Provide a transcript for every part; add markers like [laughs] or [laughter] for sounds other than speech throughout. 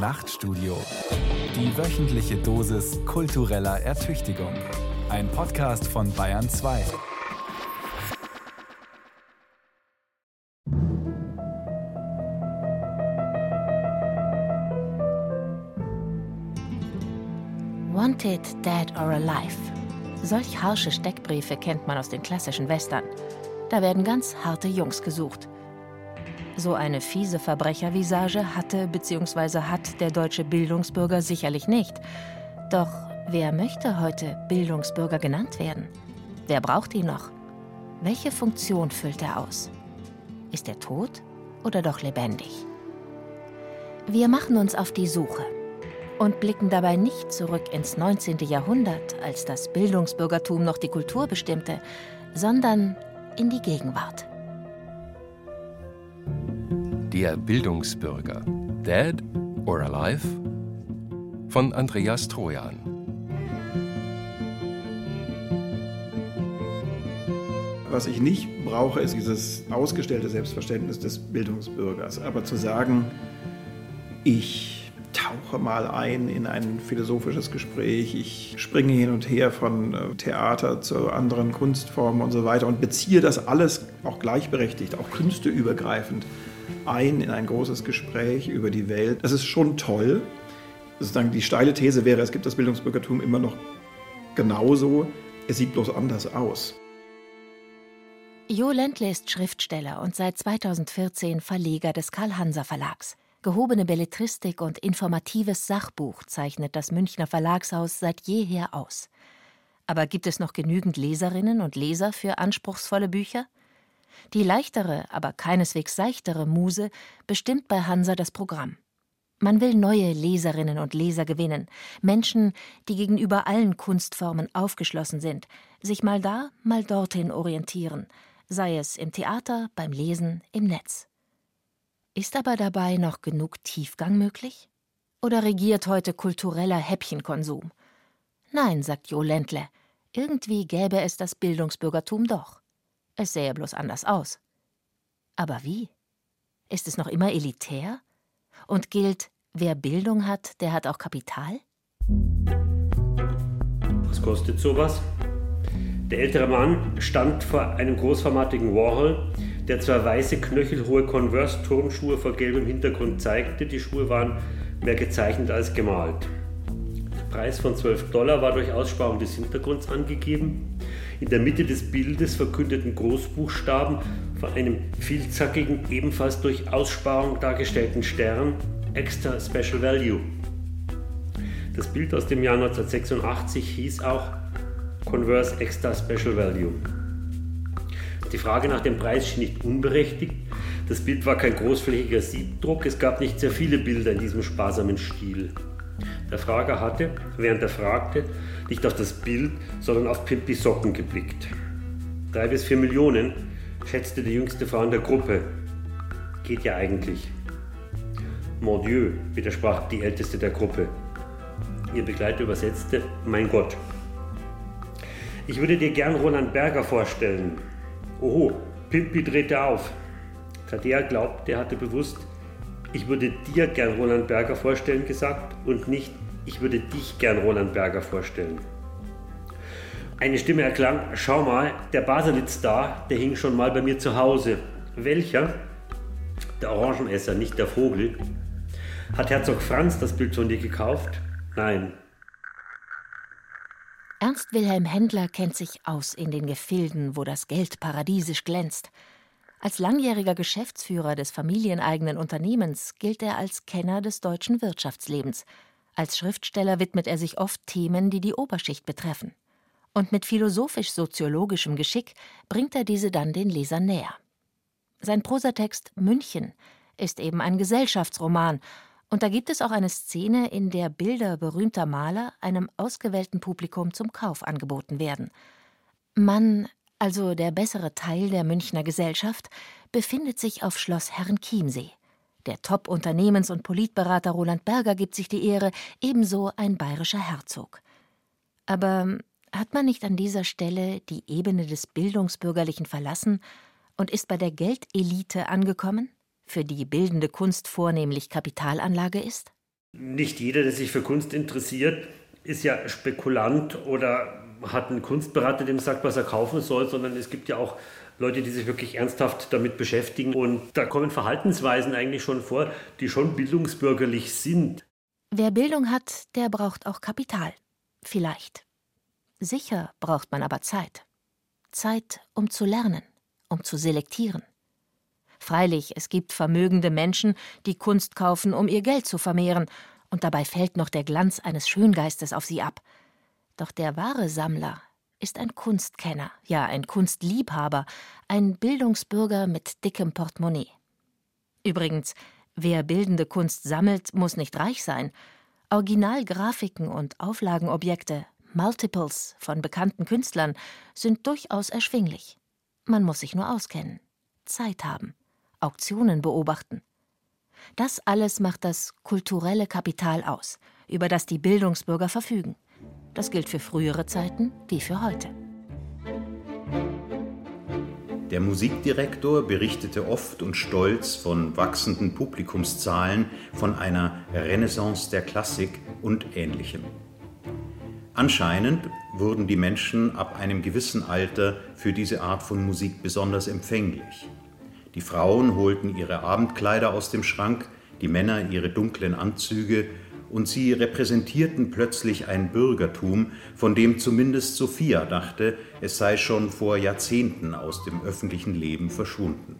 Nachtstudio. Die wöchentliche Dosis kultureller Ertüchtigung. Ein Podcast von Bayern 2. Wanted, Dead or Alive. Solch harsche Steckbriefe kennt man aus den klassischen Western. Da werden ganz harte Jungs gesucht. So eine fiese Verbrechervisage hatte bzw. hat der deutsche Bildungsbürger sicherlich nicht. Doch wer möchte heute Bildungsbürger genannt werden? Wer braucht ihn noch? Welche Funktion füllt er aus? Ist er tot oder doch lebendig? Wir machen uns auf die Suche und blicken dabei nicht zurück ins 19. Jahrhundert, als das Bildungsbürgertum noch die Kultur bestimmte, sondern in die Gegenwart. Der Bildungsbürger. Dead or Alive? Von Andreas Trojan. Was ich nicht brauche, ist dieses ausgestellte Selbstverständnis des Bildungsbürgers. Aber zu sagen, ich tauche mal ein in ein philosophisches Gespräch, ich springe hin und her von äh, Theater zu anderen Kunstformen und so weiter und beziehe das alles auch gleichberechtigt, auch künsteübergreifend ein in ein großes Gespräch über die Welt. Das ist schon toll. Sozusagen die steile These wäre, es gibt das Bildungsbürgertum immer noch genauso, es sieht bloß anders aus. Jo Ländle ist Schriftsteller und seit 2014 Verleger des Karl-Hanser Verlags. Gehobene Belletristik und informatives Sachbuch zeichnet das Münchner Verlagshaus seit jeher aus. Aber gibt es noch genügend Leserinnen und Leser für anspruchsvolle Bücher? Die leichtere, aber keineswegs seichtere Muse bestimmt bei Hansa das Programm. Man will neue Leserinnen und Leser gewinnen, Menschen, die gegenüber allen Kunstformen aufgeschlossen sind, sich mal da, mal dorthin orientieren, sei es im Theater, beim Lesen, im Netz. Ist aber dabei noch genug Tiefgang möglich? Oder regiert heute kultureller Häppchenkonsum? Nein, sagt Jo Ländle, irgendwie gäbe es das Bildungsbürgertum doch. Es sähe bloß anders aus. Aber wie? Ist es noch immer elitär? Und gilt, wer Bildung hat, der hat auch Kapital? Was kostet sowas? Der ältere Mann stand vor einem großformatigen Warhol, der zwei weiße, knöchelhohe Converse-Turnschuhe vor gelbem Hintergrund zeigte. Die Schuhe waren mehr gezeichnet als gemalt. Der Preis von 12 Dollar war durch Aussparung des Hintergrunds angegeben. In der Mitte des Bildes verkündeten Großbuchstaben von einem vielzackigen, ebenfalls durch Aussparung dargestellten Stern Extra Special Value. Das Bild aus dem Jahr 1986 hieß auch Converse Extra Special Value. Die Frage nach dem Preis schien nicht unberechtigt. Das Bild war kein großflächiger Siebdruck, es gab nicht sehr viele Bilder in diesem sparsamen Stil. Der Frager hatte, während er fragte, nicht auf das Bild, sondern auf Pimpi Socken geblickt. Drei bis vier Millionen, schätzte die jüngste Frau in der Gruppe. Geht ja eigentlich. Mon Dieu, widersprach die älteste der Gruppe. Ihr Begleiter übersetzte, mein Gott. Ich würde dir gern Roland Berger vorstellen. Oho, Pimpi drehte auf. Tadea glaubte, er hatte bewusst ich würde dir gern Roland Berger vorstellen gesagt und nicht, ich würde dich gern Roland Berger vorstellen. Eine Stimme erklang, schau mal, der Baselitz da, der hing schon mal bei mir zu Hause. Welcher? Der Orangenesser, nicht der Vogel. Hat Herzog Franz das Bild von dir gekauft? Nein. Ernst Wilhelm Händler kennt sich aus in den Gefilden, wo das Geld paradiesisch glänzt. Als langjähriger Geschäftsführer des familieneigenen Unternehmens gilt er als Kenner des deutschen Wirtschaftslebens. Als Schriftsteller widmet er sich oft Themen, die die Oberschicht betreffen. Und mit philosophisch-soziologischem Geschick bringt er diese dann den Lesern näher. Sein Prosatext München ist eben ein Gesellschaftsroman, und da gibt es auch eine Szene, in der Bilder berühmter Maler einem ausgewählten Publikum zum Kauf angeboten werden. Man also der bessere Teil der Münchner Gesellschaft, befindet sich auf Schloss Herrenchiemsee. Der Top-Unternehmens- und Politberater Roland Berger gibt sich die Ehre, ebenso ein bayerischer Herzog. Aber hat man nicht an dieser Stelle die Ebene des Bildungsbürgerlichen verlassen und ist bei der Geldelite angekommen, für die bildende Kunst vornehmlich Kapitalanlage ist? Nicht jeder, der sich für Kunst interessiert, ist ja Spekulant oder hat einen Kunstberater, dem sagt, was er kaufen soll, sondern es gibt ja auch Leute, die sich wirklich ernsthaft damit beschäftigen. Und da kommen Verhaltensweisen eigentlich schon vor, die schon bildungsbürgerlich sind. Wer Bildung hat, der braucht auch Kapital. Vielleicht. Sicher braucht man aber Zeit. Zeit, um zu lernen, um zu selektieren. Freilich, es gibt vermögende Menschen, die Kunst kaufen, um ihr Geld zu vermehren, und dabei fällt noch der Glanz eines Schöngeistes auf sie ab. Doch der wahre Sammler ist ein Kunstkenner, ja ein Kunstliebhaber, ein Bildungsbürger mit dickem Portemonnaie. Übrigens, wer bildende Kunst sammelt, muss nicht reich sein. Originalgrafiken und Auflagenobjekte, Multiples von bekannten Künstlern, sind durchaus erschwinglich. Man muss sich nur auskennen, Zeit haben, Auktionen beobachten. Das alles macht das kulturelle Kapital aus, über das die Bildungsbürger verfügen. Das gilt für frühere Zeiten wie für heute. Der Musikdirektor berichtete oft und stolz von wachsenden Publikumszahlen, von einer Renaissance der Klassik und ähnlichem. Anscheinend wurden die Menschen ab einem gewissen Alter für diese Art von Musik besonders empfänglich. Die Frauen holten ihre Abendkleider aus dem Schrank, die Männer ihre dunklen Anzüge und sie repräsentierten plötzlich ein Bürgertum, von dem zumindest Sophia dachte, es sei schon vor Jahrzehnten aus dem öffentlichen Leben verschwunden.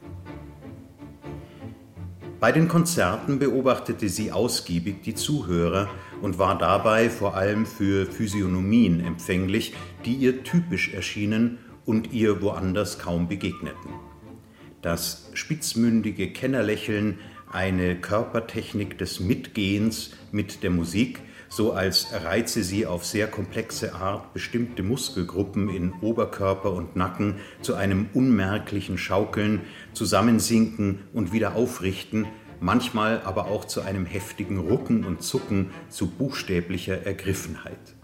Bei den Konzerten beobachtete sie ausgiebig die Zuhörer und war dabei vor allem für Physiognomien empfänglich, die ihr typisch erschienen und ihr woanders kaum begegneten. Das spitzmündige Kennerlächeln eine Körpertechnik des Mitgehens mit der Musik, so als reize sie auf sehr komplexe Art bestimmte Muskelgruppen in Oberkörper und Nacken zu einem unmerklichen Schaukeln, Zusammensinken und wieder aufrichten, manchmal aber auch zu einem heftigen Rucken und Zucken zu buchstäblicher Ergriffenheit.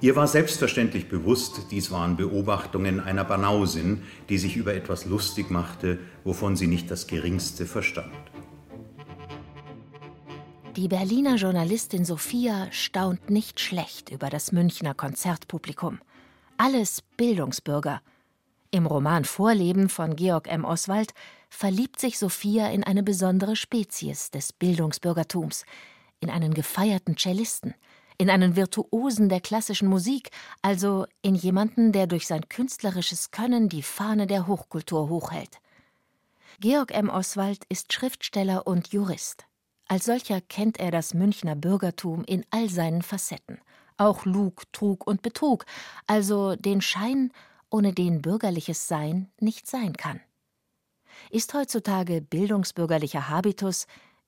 Ihr war selbstverständlich bewusst, dies waren Beobachtungen einer Banausin, die sich über etwas lustig machte, wovon sie nicht das geringste verstand. Die Berliner Journalistin Sophia staunt nicht schlecht über das Münchner Konzertpublikum. Alles Bildungsbürger. Im Roman Vorleben von Georg M. Oswald verliebt sich Sophia in eine besondere Spezies des Bildungsbürgertums, in einen gefeierten Cellisten – in einen Virtuosen der klassischen Musik, also in jemanden, der durch sein künstlerisches Können die Fahne der Hochkultur hochhält. Georg M. Oswald ist Schriftsteller und Jurist. Als solcher kennt er das Münchner Bürgertum in all seinen Facetten, auch Lug, Trug und Betrug, also den Schein, ohne den bürgerliches Sein nicht sein kann. Ist heutzutage bildungsbürgerlicher Habitus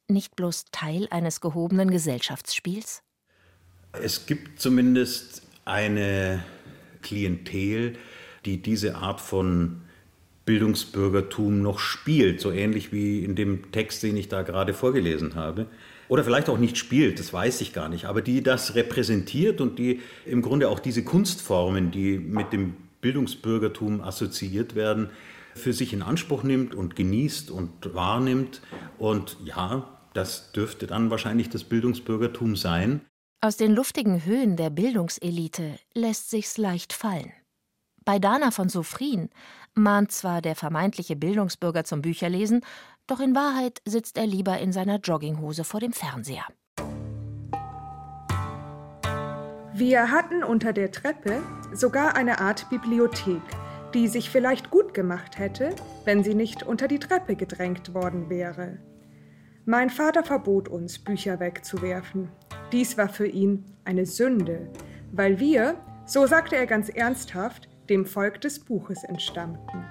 nicht bloß Teil eines gehobenen Gesellschaftsspiels? Es gibt zumindest eine Klientel, die diese Art von Bildungsbürgertum noch spielt, so ähnlich wie in dem Text, den ich da gerade vorgelesen habe. Oder vielleicht auch nicht spielt, das weiß ich gar nicht, aber die das repräsentiert und die im Grunde auch diese Kunstformen, die mit dem Bildungsbürgertum assoziiert werden, für sich in Anspruch nimmt und genießt und wahrnimmt. Und ja, das dürfte dann wahrscheinlich das Bildungsbürgertum sein. Aus den luftigen Höhen der Bildungselite lässt sich's leicht fallen. Bei Dana von Sophrin mahnt zwar der vermeintliche Bildungsbürger zum Bücherlesen, doch in Wahrheit sitzt er lieber in seiner Jogginghose vor dem Fernseher. Wir hatten unter der Treppe sogar eine Art Bibliothek, die sich vielleicht gut gemacht hätte, wenn sie nicht unter die Treppe gedrängt worden wäre. Mein Vater verbot uns, Bücher wegzuwerfen. Dies war für ihn eine Sünde, weil wir, so sagte er ganz ernsthaft, dem Volk des Buches entstammten.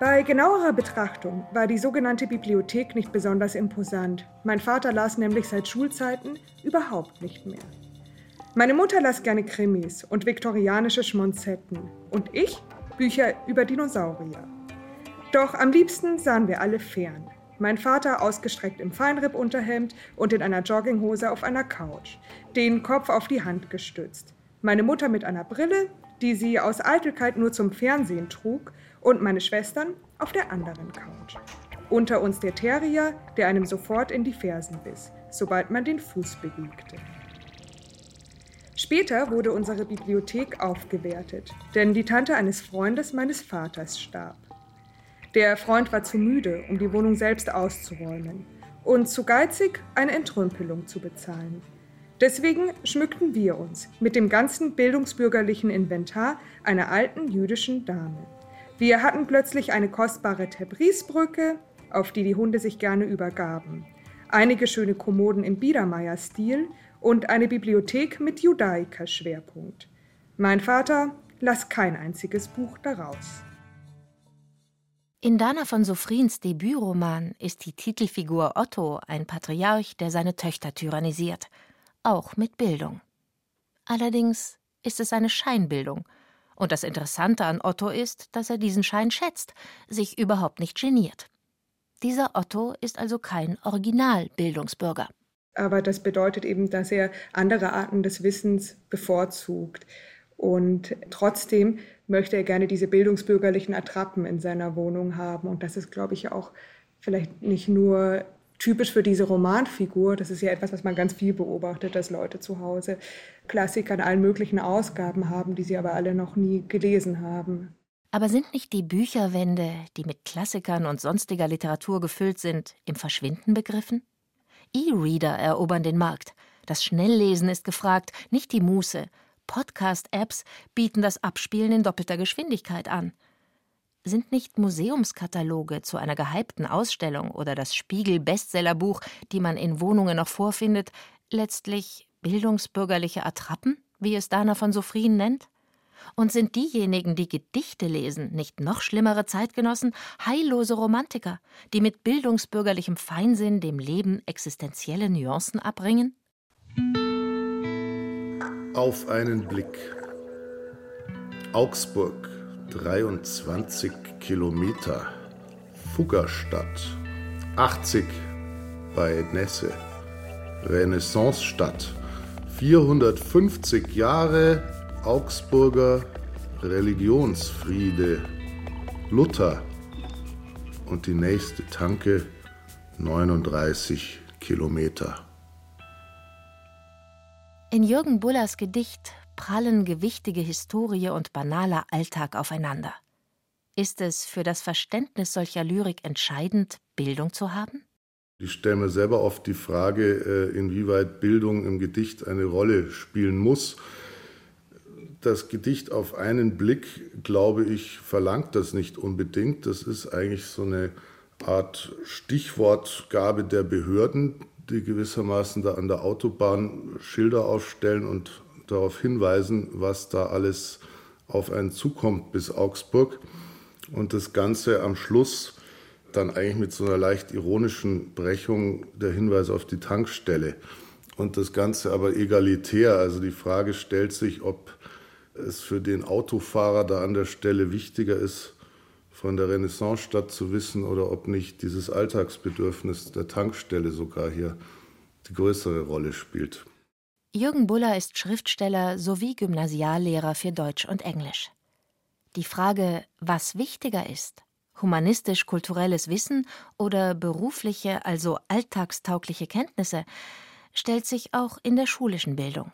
Bei genauerer Betrachtung war die sogenannte Bibliothek nicht besonders imposant. Mein Vater las nämlich seit Schulzeiten überhaupt nicht mehr. Meine Mutter las gerne Krimis und viktorianische Schmonzetten und ich Bücher über Dinosaurier. Doch am liebsten sahen wir alle fern. Mein Vater ausgestreckt im Feinrippunterhemd und in einer Jogginghose auf einer Couch, den Kopf auf die Hand gestützt. Meine Mutter mit einer Brille, die sie aus Eitelkeit nur zum Fernsehen trug, und meine Schwestern auf der anderen Couch. Unter uns der Terrier, der einem sofort in die Fersen biss, sobald man den Fuß bewegte. Später wurde unsere Bibliothek aufgewertet, denn die Tante eines Freundes meines Vaters starb. Der Freund war zu müde, um die Wohnung selbst auszuräumen und zu geizig, eine Entrümpelung zu bezahlen. Deswegen schmückten wir uns mit dem ganzen bildungsbürgerlichen Inventar einer alten jüdischen Dame. Wir hatten plötzlich eine kostbare Tebrisbrücke, auf die die Hunde sich gerne übergaben, einige schöne Kommoden im Biedermeier-Stil und eine Bibliothek mit Judaiker-Schwerpunkt. Mein Vater las kein einziges Buch daraus. In Dana von Sofrins Debütroman ist die Titelfigur Otto ein Patriarch, der seine Töchter tyrannisiert, auch mit Bildung. Allerdings ist es eine Scheinbildung, und das Interessante an Otto ist, dass er diesen Schein schätzt, sich überhaupt nicht geniert. Dieser Otto ist also kein Originalbildungsbürger. Aber das bedeutet eben, dass er andere Arten des Wissens bevorzugt. Und trotzdem möchte er gerne diese bildungsbürgerlichen Attrappen in seiner Wohnung haben. Und das ist, glaube ich, auch vielleicht nicht nur typisch für diese Romanfigur. Das ist ja etwas, was man ganz viel beobachtet, dass Leute zu Hause Klassiker in allen möglichen Ausgaben haben, die sie aber alle noch nie gelesen haben. Aber sind nicht die Bücherwände, die mit Klassikern und sonstiger Literatur gefüllt sind, im Verschwinden begriffen? E-Reader erobern den Markt. Das Schnelllesen ist gefragt, nicht die Muße. Podcast-Apps bieten das Abspielen in doppelter Geschwindigkeit an. Sind nicht Museumskataloge zu einer gehypten Ausstellung oder das Spiegel-Bestsellerbuch, die man in Wohnungen noch vorfindet, letztlich bildungsbürgerliche Attrappen, wie es Dana von Sofrien nennt? Und sind diejenigen, die Gedichte lesen, nicht noch schlimmere Zeitgenossen, heillose Romantiker, die mit bildungsbürgerlichem Feinsinn dem Leben existenzielle Nuancen abbringen? Auf einen Blick. Augsburg, 23 Kilometer. Fuggerstadt, 80 bei Nesse. Renaissancestadt, 450 Jahre Augsburger Religionsfriede. Luther und die nächste Tanke 39 Kilometer. In Jürgen Bullers Gedicht prallen gewichtige Historie und banaler Alltag aufeinander. Ist es für das Verständnis solcher Lyrik entscheidend, Bildung zu haben? Ich stelle mir selber oft die Frage, äh, inwieweit Bildung im Gedicht eine Rolle spielen muss. Das Gedicht auf einen Blick, glaube ich, verlangt das nicht unbedingt. Das ist eigentlich so eine Art Stichwortgabe der Behörden, die gewissermaßen da an der Autobahn Schilder aufstellen und darauf hinweisen, was da alles auf einen zukommt bis Augsburg. Und das Ganze am Schluss dann eigentlich mit so einer leicht ironischen Brechung der Hinweis auf die Tankstelle. Und das Ganze aber egalitär. Also die Frage stellt sich, ob es für den Autofahrer da an der Stelle wichtiger ist, von der Renaissancestadt zu wissen oder ob nicht dieses Alltagsbedürfnis der Tankstelle sogar hier die größere Rolle spielt. Jürgen Buller ist Schriftsteller sowie Gymnasiallehrer für Deutsch und Englisch. Die Frage, was wichtiger ist, humanistisch-kulturelles Wissen oder berufliche, also alltagstaugliche Kenntnisse, stellt sich auch in der schulischen Bildung.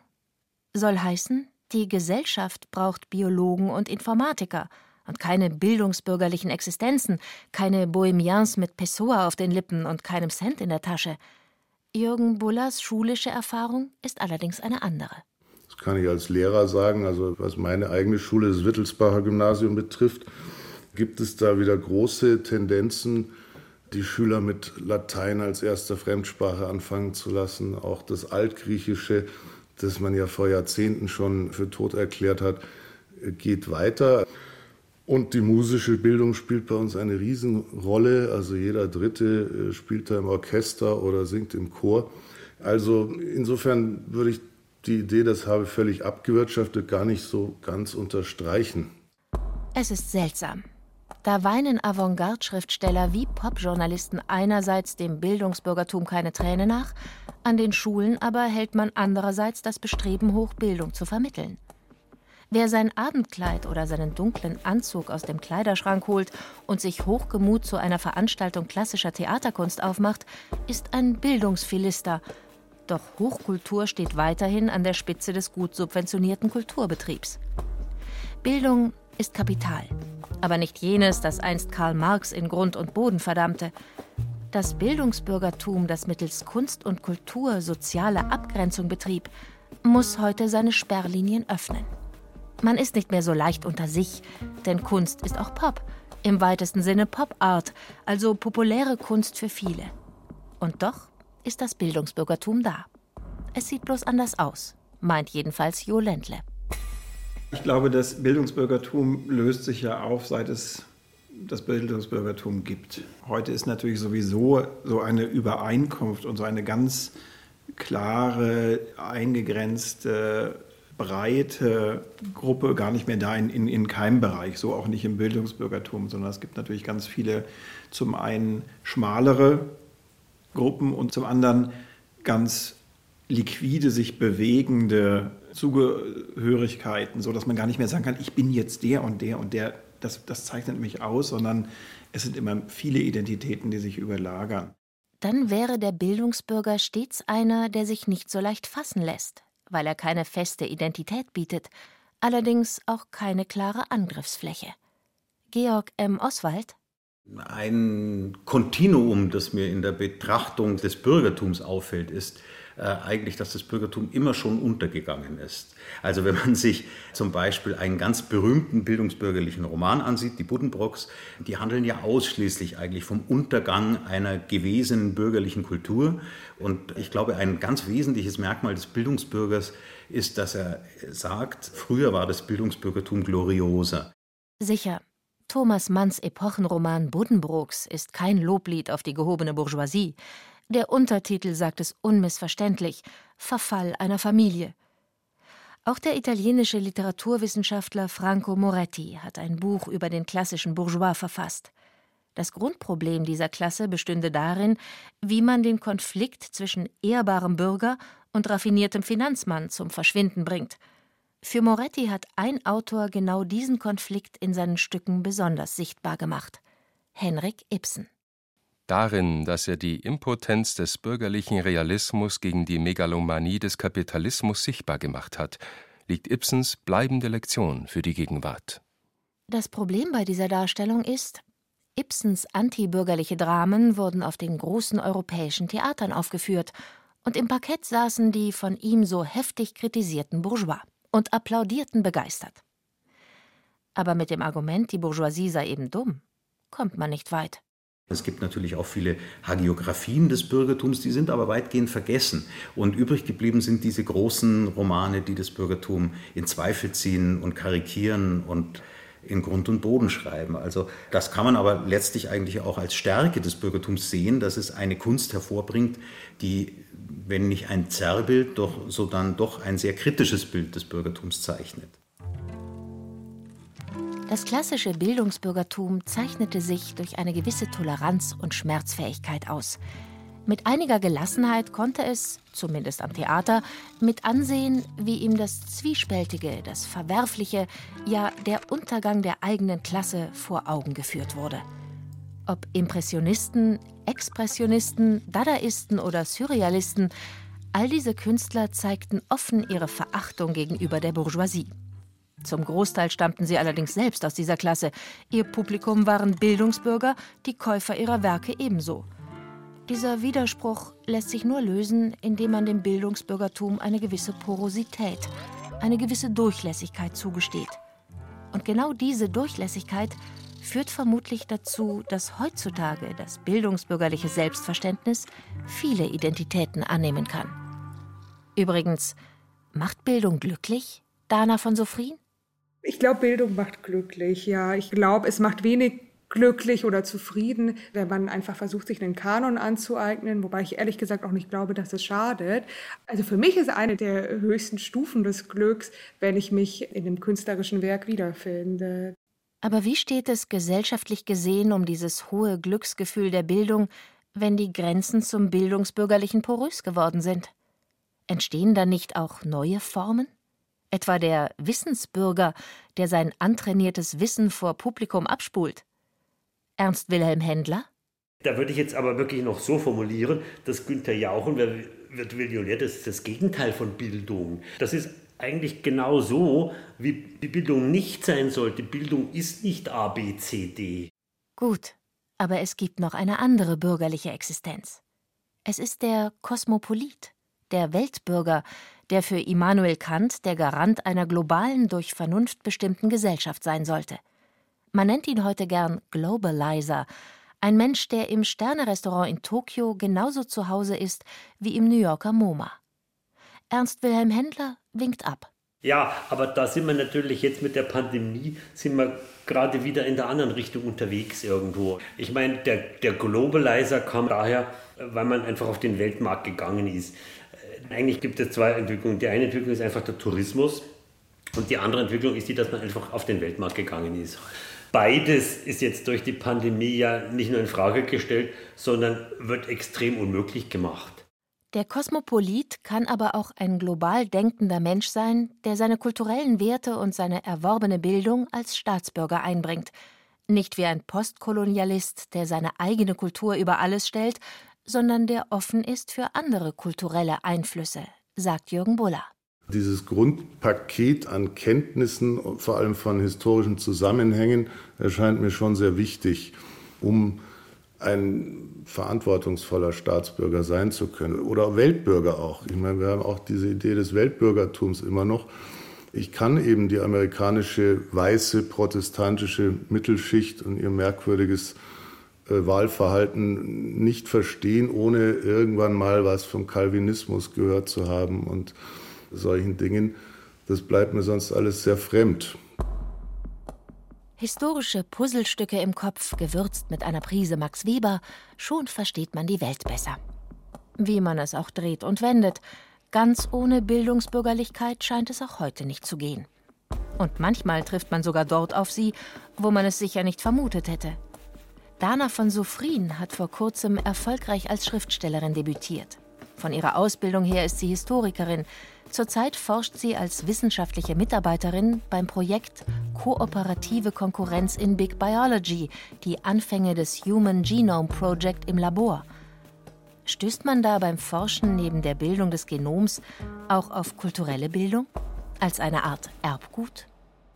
Soll heißen, die Gesellschaft braucht Biologen und Informatiker und keine bildungsbürgerlichen Existenzen, keine Bohemians mit Pessoa auf den Lippen und keinem Cent in der Tasche. Jürgen Bullers schulische Erfahrung ist allerdings eine andere. Das kann ich als Lehrer sagen. Also was meine eigene Schule, das Wittelsbacher Gymnasium betrifft, gibt es da wieder große Tendenzen, die Schüler mit Latein als erster Fremdsprache anfangen zu lassen. Auch das Altgriechische, das man ja vor Jahrzehnten schon für tot erklärt hat, geht weiter. Und die musische Bildung spielt bei uns eine Riesenrolle. Also jeder Dritte äh, spielt da im Orchester oder singt im Chor. Also insofern würde ich die Idee, das habe völlig abgewirtschaftet, gar nicht so ganz unterstreichen. Es ist seltsam. Da weinen Avantgarde-Schriftsteller wie Popjournalisten einerseits dem Bildungsbürgertum keine Träne nach, an den Schulen aber hält man andererseits das Bestreben hoch, Bildung zu vermitteln. Wer sein Abendkleid oder seinen dunklen Anzug aus dem Kleiderschrank holt und sich hochgemut zu einer Veranstaltung klassischer Theaterkunst aufmacht, ist ein Bildungsphilister. Doch Hochkultur steht weiterhin an der Spitze des gut subventionierten Kulturbetriebs. Bildung ist Kapital, aber nicht jenes, das einst Karl Marx in Grund und Boden verdammte. Das Bildungsbürgertum, das mittels Kunst und Kultur soziale Abgrenzung betrieb, muss heute seine Sperrlinien öffnen. Man ist nicht mehr so leicht unter sich, denn Kunst ist auch Pop, im weitesten Sinne Pop-Art, also populäre Kunst für viele. Und doch ist das Bildungsbürgertum da. Es sieht bloß anders aus, meint jedenfalls Jo Ländle. Ich glaube, das Bildungsbürgertum löst sich ja auf, seit es das Bildungsbürgertum gibt. Heute ist natürlich sowieso so eine Übereinkunft und so eine ganz klare, eingegrenzte breite Gruppe gar nicht mehr da in, in, in keinem Bereich, so auch nicht im Bildungsbürgertum, sondern es gibt natürlich ganz viele zum einen schmalere Gruppen und zum anderen ganz liquide sich bewegende Zugehörigkeiten, so dass man gar nicht mehr sagen kann, ich bin jetzt der und der und der, das, das zeichnet mich aus, sondern es sind immer viele Identitäten, die sich überlagern. Dann wäre der Bildungsbürger stets einer, der sich nicht so leicht fassen lässt, weil er keine feste Identität bietet, allerdings auch keine klare Angriffsfläche. Georg M. Oswald ein Kontinuum, das mir in der Betrachtung des Bürgertums auffällt, ist, äh, eigentlich, dass das Bürgertum immer schon untergegangen ist. Also wenn man sich zum Beispiel einen ganz berühmten bildungsbürgerlichen Roman ansieht, die Buddenbrocks, die handeln ja ausschließlich eigentlich vom Untergang einer gewesenen bürgerlichen Kultur. Und ich glaube, ein ganz wesentliches Merkmal des Bildungsbürgers ist, dass er sagt, früher war das Bildungsbürgertum glorioser. Sicher. Thomas Manns Epochenroman Buddenbrooks ist kein Loblied auf die gehobene Bourgeoisie. Der Untertitel sagt es unmissverständlich: Verfall einer Familie. Auch der italienische Literaturwissenschaftler Franco Moretti hat ein Buch über den klassischen Bourgeois verfasst. Das Grundproblem dieser Klasse bestünde darin, wie man den Konflikt zwischen ehrbarem Bürger und raffiniertem Finanzmann zum Verschwinden bringt. Für Moretti hat ein Autor genau diesen Konflikt in seinen Stücken besonders sichtbar gemacht: Henrik Ibsen darin, dass er die Impotenz des bürgerlichen Realismus gegen die Megalomanie des Kapitalismus sichtbar gemacht hat, liegt Ibsens bleibende Lektion für die Gegenwart. Das Problem bei dieser Darstellung ist, Ibsens antibürgerliche Dramen wurden auf den großen europäischen Theatern aufgeführt, und im Parkett saßen die von ihm so heftig kritisierten Bourgeois und applaudierten begeistert. Aber mit dem Argument, die Bourgeoisie sei eben dumm, kommt man nicht weit. Es gibt natürlich auch viele Hagiografien des Bürgertums, die sind aber weitgehend vergessen. Und übrig geblieben sind diese großen Romane, die das Bürgertum in Zweifel ziehen und karikieren und in Grund und Boden schreiben. Also das kann man aber letztlich eigentlich auch als Stärke des Bürgertums sehen, dass es eine Kunst hervorbringt, die, wenn nicht ein Zerrbild, doch so dann doch ein sehr kritisches Bild des Bürgertums zeichnet. Das klassische Bildungsbürgertum zeichnete sich durch eine gewisse Toleranz und Schmerzfähigkeit aus. Mit einiger Gelassenheit konnte es, zumindest am Theater, mit ansehen, wie ihm das Zwiespältige, das Verwerfliche, ja der Untergang der eigenen Klasse vor Augen geführt wurde. Ob Impressionisten, Expressionisten, Dadaisten oder Surrealisten, all diese Künstler zeigten offen ihre Verachtung gegenüber der Bourgeoisie. Zum Großteil stammten sie allerdings selbst aus dieser Klasse. Ihr Publikum waren Bildungsbürger, die Käufer ihrer Werke ebenso. Dieser Widerspruch lässt sich nur lösen, indem man dem Bildungsbürgertum eine gewisse Porosität, eine gewisse Durchlässigkeit zugesteht. Und genau diese Durchlässigkeit führt vermutlich dazu, dass heutzutage das bildungsbürgerliche Selbstverständnis viele Identitäten annehmen kann. Übrigens, macht Bildung glücklich, Dana von Sophrin? Ich glaube, Bildung macht glücklich, ja. Ich glaube, es macht wenig glücklich oder zufrieden, wenn man einfach versucht, sich einen Kanon anzueignen, wobei ich ehrlich gesagt auch nicht glaube, dass es schadet. Also für mich ist eine der höchsten Stufen des Glücks, wenn ich mich in einem künstlerischen Werk wiederfinde. Aber wie steht es gesellschaftlich gesehen um dieses hohe Glücksgefühl der Bildung, wenn die Grenzen zum Bildungsbürgerlichen porös geworden sind? Entstehen da nicht auch neue Formen? Etwa der Wissensbürger, der sein antrainiertes Wissen vor Publikum abspult? Ernst Wilhelm Händler? Da würde ich jetzt aber wirklich noch so formulieren, dass Günther Jauchen, wird Millionär, das ist das Gegenteil von Bildung. Das ist eigentlich genau so, wie die Bildung nicht sein sollte. Bildung ist nicht A, B, C, D. Gut, aber es gibt noch eine andere bürgerliche Existenz. Es ist der Kosmopolit, der Weltbürger, der für Immanuel Kant der Garant einer globalen, durch Vernunft bestimmten Gesellschaft sein sollte. Man nennt ihn heute gern Globalizer, ein Mensch, der im Sternerestaurant in Tokio genauso zu Hause ist wie im New Yorker MoMA. Ernst Wilhelm Händler winkt ab. Ja, aber da sind wir natürlich jetzt mit der Pandemie, sind wir gerade wieder in der anderen Richtung unterwegs irgendwo. Ich meine, der, der Globalizer kam daher, weil man einfach auf den Weltmarkt gegangen ist. Eigentlich gibt es zwei Entwicklungen. Die eine Entwicklung ist einfach der Tourismus und die andere Entwicklung ist die, dass man einfach auf den Weltmarkt gegangen ist. Beides ist jetzt durch die Pandemie ja nicht nur in Frage gestellt, sondern wird extrem unmöglich gemacht. Der Kosmopolit kann aber auch ein global denkender Mensch sein, der seine kulturellen Werte und seine erworbene Bildung als Staatsbürger einbringt. Nicht wie ein Postkolonialist, der seine eigene Kultur über alles stellt, sondern der offen ist für andere kulturelle Einflüsse, sagt Jürgen Buller. Dieses Grundpaket an Kenntnissen, vor allem von historischen Zusammenhängen, erscheint mir schon sehr wichtig, um ein verantwortungsvoller Staatsbürger sein zu können oder Weltbürger auch. Ich meine, wir haben auch diese Idee des Weltbürgertums immer noch. Ich kann eben die amerikanische weiße protestantische Mittelschicht und ihr merkwürdiges Wahlverhalten nicht verstehen, ohne irgendwann mal was vom Calvinismus gehört zu haben und solchen Dingen. Das bleibt mir sonst alles sehr fremd. Historische Puzzlestücke im Kopf, gewürzt mit einer Prise Max Weber, schon versteht man die Welt besser. Wie man es auch dreht und wendet, ganz ohne Bildungsbürgerlichkeit scheint es auch heute nicht zu gehen. Und manchmal trifft man sogar dort auf sie, wo man es sicher nicht vermutet hätte. Dana von Soufrin hat vor kurzem erfolgreich als Schriftstellerin debütiert. Von ihrer Ausbildung her ist sie Historikerin, Zurzeit forscht sie als wissenschaftliche Mitarbeiterin beim Projekt Kooperative Konkurrenz in Big Biology, die Anfänge des Human Genome Project im Labor. Stößt man da beim Forschen neben der Bildung des Genoms auch auf kulturelle Bildung als eine Art Erbgut?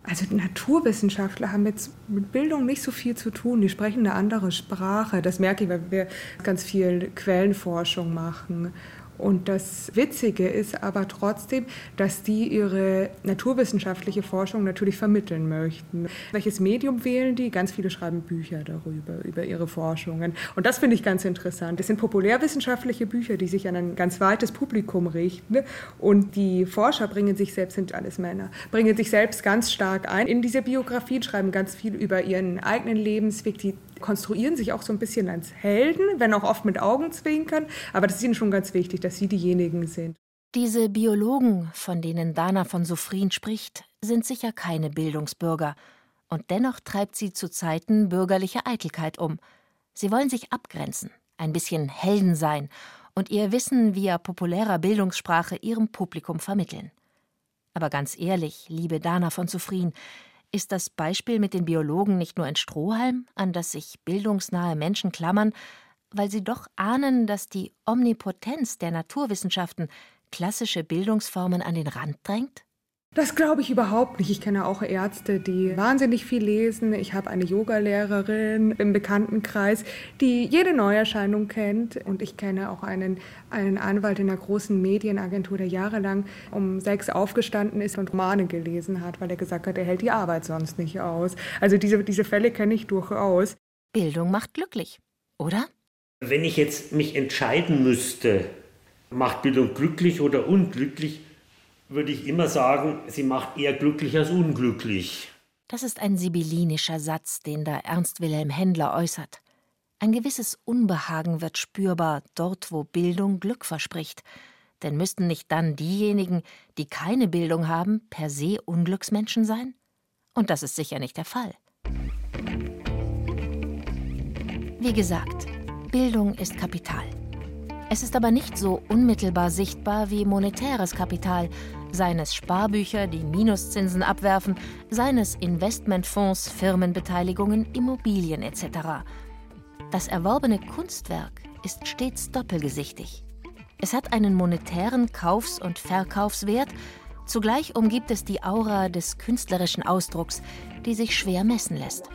Also Naturwissenschaftler haben jetzt mit Bildung nicht so viel zu tun. Die sprechen eine andere Sprache. Das merke ich, weil wir ganz viel Quellenforschung machen. Und das Witzige ist aber trotzdem, dass die ihre naturwissenschaftliche Forschung natürlich vermitteln möchten. Welches Medium wählen die? Ganz viele schreiben Bücher darüber, über ihre Forschungen. Und das finde ich ganz interessant. Das sind populärwissenschaftliche Bücher, die sich an ein ganz weites Publikum richten. Und die Forscher bringen sich selbst, sind alles Männer, bringen sich selbst ganz stark ein in diese Biografien, schreiben ganz viel über ihren eigenen Lebensweg. Die konstruieren sich auch so ein bisschen als Helden, wenn auch oft mit Augenzwinkern. Aber das ist ihnen schon ganz wichtig, dass sie diejenigen sind. Diese Biologen, von denen Dana von Sophrin spricht, sind sicher keine Bildungsbürger. Und dennoch treibt sie zu Zeiten bürgerliche Eitelkeit um. Sie wollen sich abgrenzen, ein bisschen Helden sein und ihr Wissen via populärer Bildungssprache ihrem Publikum vermitteln. Aber ganz ehrlich, liebe Dana von Sophrin, ist das Beispiel mit den Biologen nicht nur ein Strohhalm, an das sich bildungsnahe Menschen klammern, weil sie doch ahnen, dass die Omnipotenz der Naturwissenschaften klassische Bildungsformen an den Rand drängt? Das glaube ich überhaupt nicht. Ich kenne auch Ärzte, die wahnsinnig viel lesen. Ich habe eine Yogalehrerin im Bekanntenkreis, die jede Neuerscheinung kennt. Und ich kenne auch einen, einen Anwalt in einer großen Medienagentur, der jahrelang um sechs aufgestanden ist und Romane gelesen hat, weil er gesagt hat, er hält die Arbeit sonst nicht aus. Also diese, diese Fälle kenne ich durchaus. Bildung macht glücklich, oder? Wenn ich jetzt mich entscheiden müsste, macht Bildung glücklich oder unglücklich, würde ich immer sagen, sie macht eher glücklich als unglücklich. Das ist ein sibyllinischer Satz, den da Ernst Wilhelm Händler äußert. Ein gewisses Unbehagen wird spürbar dort, wo Bildung Glück verspricht. Denn müssten nicht dann diejenigen, die keine Bildung haben, per se Unglücksmenschen sein? Und das ist sicher nicht der Fall. Wie gesagt, Bildung ist Kapital. Es ist aber nicht so unmittelbar sichtbar wie monetäres Kapital, seines Sparbücher, die Minuszinsen abwerfen, seines Investmentfonds, Firmenbeteiligungen, Immobilien etc. Das erworbene Kunstwerk ist stets doppelgesichtig. Es hat einen monetären Kaufs- und Verkaufswert, zugleich umgibt es die Aura des künstlerischen Ausdrucks, die sich schwer messen lässt.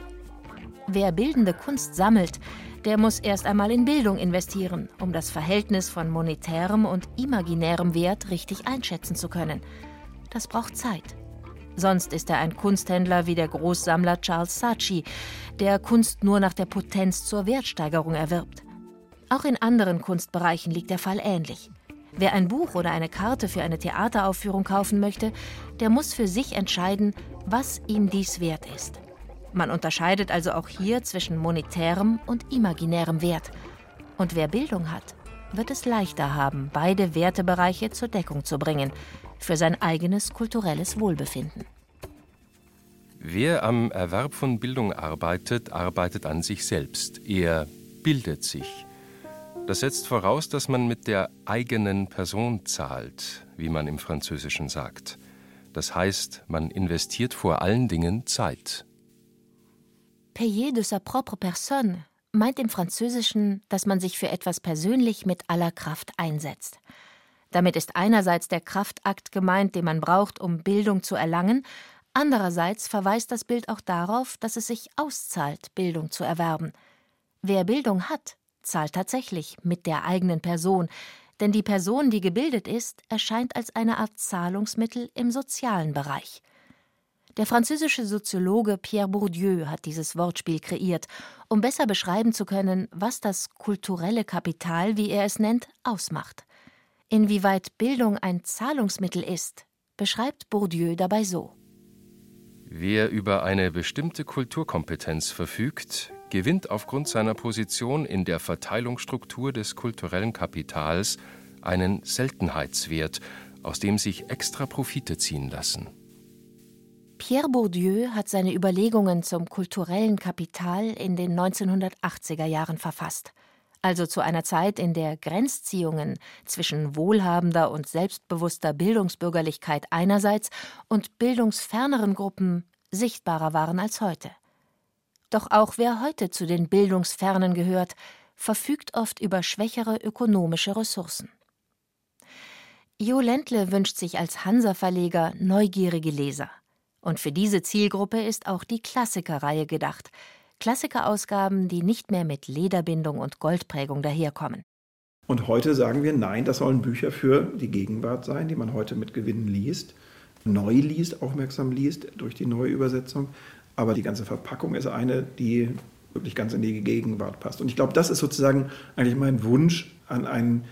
Wer bildende Kunst sammelt, der muss erst einmal in Bildung investieren, um das Verhältnis von monetärem und imaginärem Wert richtig einschätzen zu können. Das braucht Zeit. Sonst ist er ein Kunsthändler wie der Großsammler Charles Saatchi, der Kunst nur nach der Potenz zur Wertsteigerung erwirbt. Auch in anderen Kunstbereichen liegt der Fall ähnlich. Wer ein Buch oder eine Karte für eine Theateraufführung kaufen möchte, der muss für sich entscheiden, was ihm dies wert ist. Man unterscheidet also auch hier zwischen monetärem und imaginärem Wert. Und wer Bildung hat, wird es leichter haben, beide Wertebereiche zur Deckung zu bringen, für sein eigenes kulturelles Wohlbefinden. Wer am Erwerb von Bildung arbeitet, arbeitet an sich selbst. Er bildet sich. Das setzt voraus, dass man mit der eigenen Person zahlt, wie man im Französischen sagt. Das heißt, man investiert vor allen Dingen Zeit. Payer de sa propre personne meint im Französischen, dass man sich für etwas persönlich mit aller Kraft einsetzt. Damit ist einerseits der Kraftakt gemeint, den man braucht, um Bildung zu erlangen, andererseits verweist das Bild auch darauf, dass es sich auszahlt, Bildung zu erwerben. Wer Bildung hat, zahlt tatsächlich mit der eigenen Person, denn die Person, die gebildet ist, erscheint als eine Art Zahlungsmittel im sozialen Bereich. Der französische Soziologe Pierre Bourdieu hat dieses Wortspiel kreiert, um besser beschreiben zu können, was das kulturelle Kapital, wie er es nennt, ausmacht. Inwieweit Bildung ein Zahlungsmittel ist, beschreibt Bourdieu dabei so. Wer über eine bestimmte Kulturkompetenz verfügt, gewinnt aufgrund seiner Position in der Verteilungsstruktur des kulturellen Kapitals einen Seltenheitswert, aus dem sich extra Profite ziehen lassen. Pierre Bourdieu hat seine Überlegungen zum kulturellen Kapital in den 1980er Jahren verfasst, also zu einer Zeit, in der Grenzziehungen zwischen wohlhabender und selbstbewusster Bildungsbürgerlichkeit einerseits und bildungsferneren Gruppen sichtbarer waren als heute. Doch auch wer heute zu den Bildungsfernen gehört, verfügt oft über schwächere ökonomische Ressourcen. Jo Ländle wünscht sich als Hansa-Verleger neugierige Leser. Und für diese Zielgruppe ist auch die Klassikerreihe gedacht. Klassikerausgaben, die nicht mehr mit Lederbindung und Goldprägung daherkommen. Und heute sagen wir, nein, das sollen Bücher für die Gegenwart sein, die man heute mit Gewinnen liest, neu liest, aufmerksam liest durch die neue Übersetzung. Aber die ganze Verpackung ist eine, die wirklich ganz in die Gegenwart passt. Und ich glaube, das ist sozusagen eigentlich mein Wunsch an ein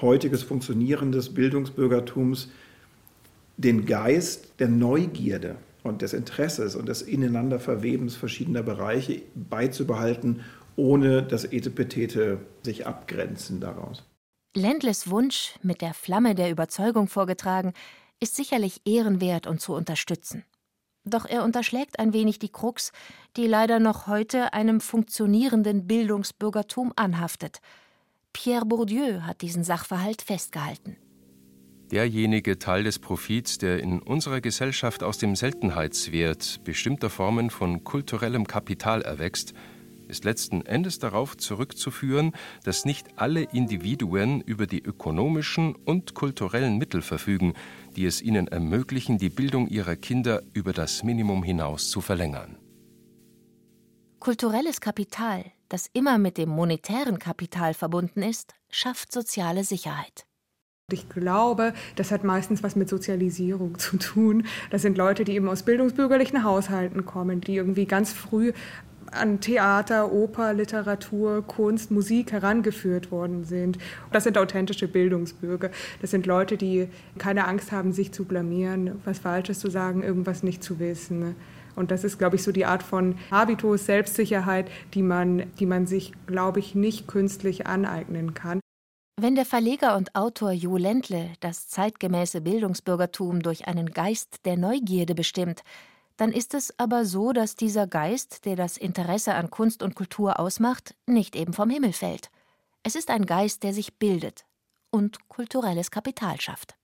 heutiges funktionierendes Bildungsbürgertums, den Geist der Neugierde und des Interesses und des Ineinanderverwebens verschiedener Bereiche beizubehalten, ohne das Etepetete sich abgrenzen daraus. Ländles Wunsch, mit der Flamme der Überzeugung vorgetragen, ist sicherlich ehrenwert und zu unterstützen. Doch er unterschlägt ein wenig die Krux, die leider noch heute einem funktionierenden Bildungsbürgertum anhaftet. Pierre Bourdieu hat diesen Sachverhalt festgehalten. Derjenige Teil des Profits, der in unserer Gesellschaft aus dem Seltenheitswert bestimmter Formen von kulturellem Kapital erwächst, ist letzten Endes darauf zurückzuführen, dass nicht alle Individuen über die ökonomischen und kulturellen Mittel verfügen, die es ihnen ermöglichen, die Bildung ihrer Kinder über das Minimum hinaus zu verlängern. Kulturelles Kapital, das immer mit dem monetären Kapital verbunden ist, schafft soziale Sicherheit. Ich glaube, das hat meistens was mit Sozialisierung [laughs] zu tun. Das sind Leute, die eben aus bildungsbürgerlichen Haushalten kommen, die irgendwie ganz früh an Theater, Oper, Literatur, Kunst, Musik herangeführt worden sind. Das sind authentische Bildungsbürger. Das sind Leute, die keine Angst haben, sich zu blamieren, was Falsches zu sagen, irgendwas nicht zu wissen. Und das ist, glaube ich, so die Art von Habitus, Selbstsicherheit, die man, die man sich, glaube ich, nicht künstlich aneignen kann. Wenn der Verleger und Autor Jo Ländle das zeitgemäße Bildungsbürgertum durch einen Geist der Neugierde bestimmt, dann ist es aber so, dass dieser Geist, der das Interesse an Kunst und Kultur ausmacht, nicht eben vom Himmel fällt. Es ist ein Geist, der sich bildet und kulturelles Kapital schafft.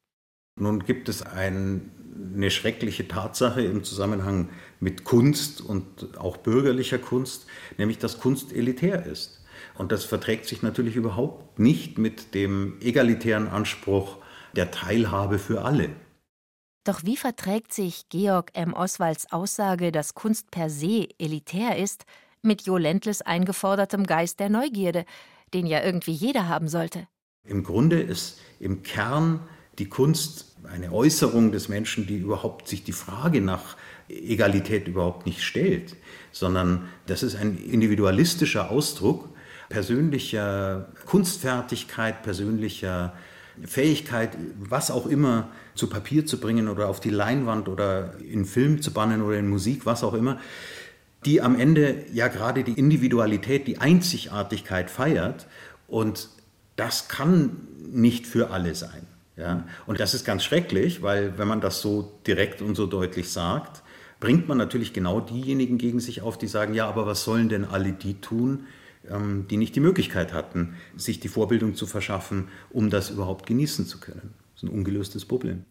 Nun gibt es ein, eine schreckliche Tatsache im Zusammenhang mit Kunst und auch bürgerlicher Kunst, nämlich dass Kunst elitär ist. Und das verträgt sich natürlich überhaupt nicht mit dem egalitären Anspruch der Teilhabe für alle. Doch wie verträgt sich Georg M. Oswalds Aussage, dass Kunst per se elitär ist, mit Jo Lentles eingefordertem Geist der Neugierde, den ja irgendwie jeder haben sollte? Im Grunde ist im Kern die Kunst eine Äußerung des Menschen, die überhaupt sich die Frage nach Egalität überhaupt nicht stellt, sondern das ist ein individualistischer Ausdruck persönlicher Kunstfertigkeit, persönlicher Fähigkeit, was auch immer zu Papier zu bringen oder auf die Leinwand oder in Film zu bannen oder in Musik, was auch immer, die am Ende ja gerade die Individualität, die Einzigartigkeit feiert. Und das kann nicht für alle sein. Ja? Und das ist ganz schrecklich, weil wenn man das so direkt und so deutlich sagt, bringt man natürlich genau diejenigen gegen sich auf, die sagen, ja, aber was sollen denn alle die tun, die nicht die Möglichkeit hatten, sich die Vorbildung zu verschaffen, um das überhaupt genießen zu können. Das ist ein ungelöstes Problem.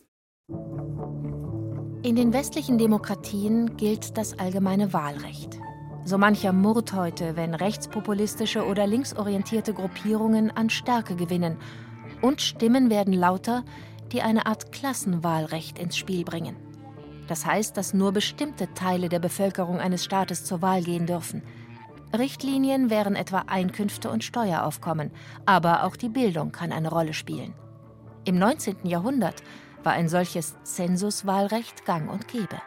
In den westlichen Demokratien gilt das allgemeine Wahlrecht. So mancher murrt heute, wenn rechtspopulistische oder linksorientierte Gruppierungen an Stärke gewinnen und Stimmen werden lauter, die eine Art Klassenwahlrecht ins Spiel bringen. Das heißt, dass nur bestimmte Teile der Bevölkerung eines Staates zur Wahl gehen dürfen – Richtlinien wären etwa Einkünfte und Steueraufkommen, aber auch die Bildung kann eine Rolle spielen. Im 19. Jahrhundert war ein solches Zensuswahlrecht gang und gäbe.